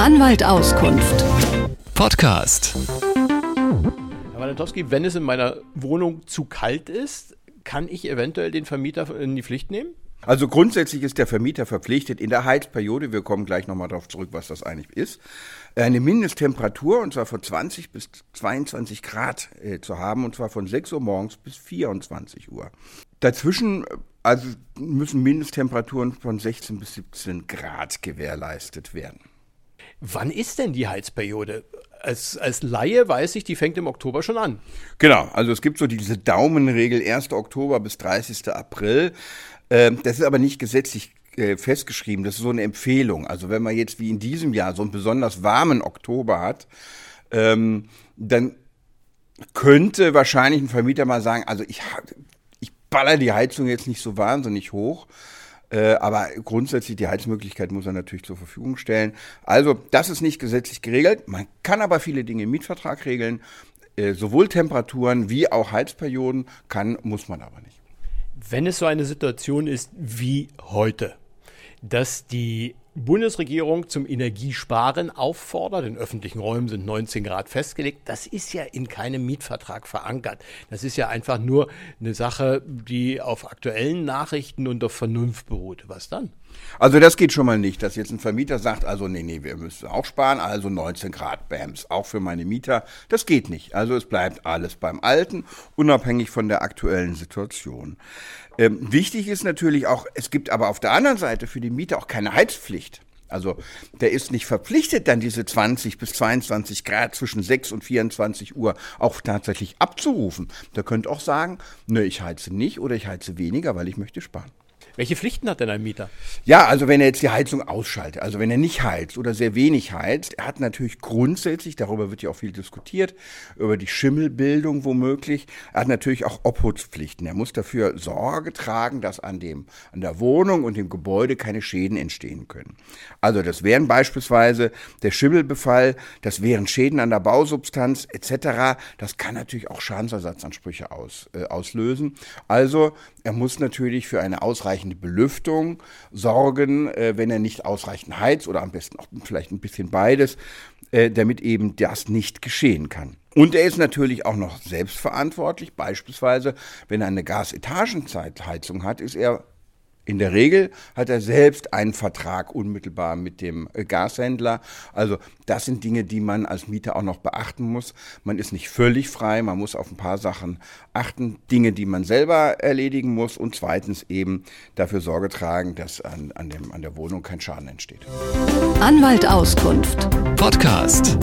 Anwalt Auskunft. Podcast. Herr Walentowski, wenn es in meiner Wohnung zu kalt ist, kann ich eventuell den Vermieter in die Pflicht nehmen? Also grundsätzlich ist der Vermieter verpflichtet, in der Heizperiode, wir kommen gleich nochmal darauf zurück, was das eigentlich ist, eine Mindesttemperatur, und zwar von 20 bis 22 Grad äh, zu haben, und zwar von 6 Uhr morgens bis 24 Uhr. Dazwischen also müssen Mindesttemperaturen von 16 bis 17 Grad gewährleistet werden. Wann ist denn die Heizperiode? Als, als Laie weiß ich, die fängt im Oktober schon an. Genau, also es gibt so diese Daumenregel 1. Oktober bis 30. April. Ähm, das ist aber nicht gesetzlich äh, festgeschrieben, das ist so eine Empfehlung. Also wenn man jetzt wie in diesem Jahr so einen besonders warmen Oktober hat, ähm, dann könnte wahrscheinlich ein Vermieter mal sagen, also ich baller die Heizung jetzt nicht so wahnsinnig hoch. Äh, aber grundsätzlich die Heizmöglichkeit muss er natürlich zur Verfügung stellen. Also das ist nicht gesetzlich geregelt. Man kann aber viele Dinge im Mietvertrag regeln. Äh, sowohl Temperaturen wie auch Heizperioden kann, muss man aber nicht. Wenn es so eine Situation ist wie heute, dass die Bundesregierung zum Energiesparen auffordert. In öffentlichen Räumen sind 19 Grad festgelegt. Das ist ja in keinem Mietvertrag verankert. Das ist ja einfach nur eine Sache, die auf aktuellen Nachrichten und auf Vernunft beruht. Was dann? Also das geht schon mal nicht, dass jetzt ein Vermieter sagt, also nee, nee, wir müssen auch sparen, also 19 Grad Bams, auch für meine Mieter. Das geht nicht. Also es bleibt alles beim Alten, unabhängig von der aktuellen Situation. Ähm, wichtig ist natürlich auch, es gibt aber auf der anderen Seite für die Mieter auch keine Heizpflicht. Also der ist nicht verpflichtet, dann diese 20 bis 22 Grad zwischen 6 und 24 Uhr auch tatsächlich abzurufen. Der könnte auch sagen, ne, ich heize nicht oder ich heize weniger, weil ich möchte sparen. Welche Pflichten hat denn ein Mieter? Ja, also wenn er jetzt die Heizung ausschaltet, also wenn er nicht heizt oder sehr wenig heizt, er hat natürlich grundsätzlich, darüber wird ja auch viel diskutiert, über die Schimmelbildung womöglich, er hat natürlich auch Obhutspflichten. Er muss dafür Sorge tragen, dass an dem, an der Wohnung und dem Gebäude keine Schäden entstehen können. Also das wären beispielsweise der Schimmelbefall, das wären Schäden an der Bausubstanz etc. Das kann natürlich auch Schadensersatzansprüche aus, äh, auslösen. Also er muss natürlich für eine ausreichende Belüftung sorgen, äh, wenn er nicht ausreichend heizt oder am besten auch vielleicht ein bisschen beides, äh, damit eben das nicht geschehen kann. Und er ist natürlich auch noch selbstverantwortlich. Beispielsweise, wenn er eine Gasetagenzeitheizung hat, ist er in der Regel hat er selbst einen Vertrag unmittelbar mit dem äh, Gashändler. Also das sind Dinge, die man als Mieter auch noch beachten muss. Man ist nicht völlig frei, man muss auf ein paar Sachen achten, Dinge, die man selber erledigen muss und zweitens eben dafür Sorge tragen, dass an, an, dem, an der Wohnung kein Schaden entsteht. Anwalt Auskunft. Podcast.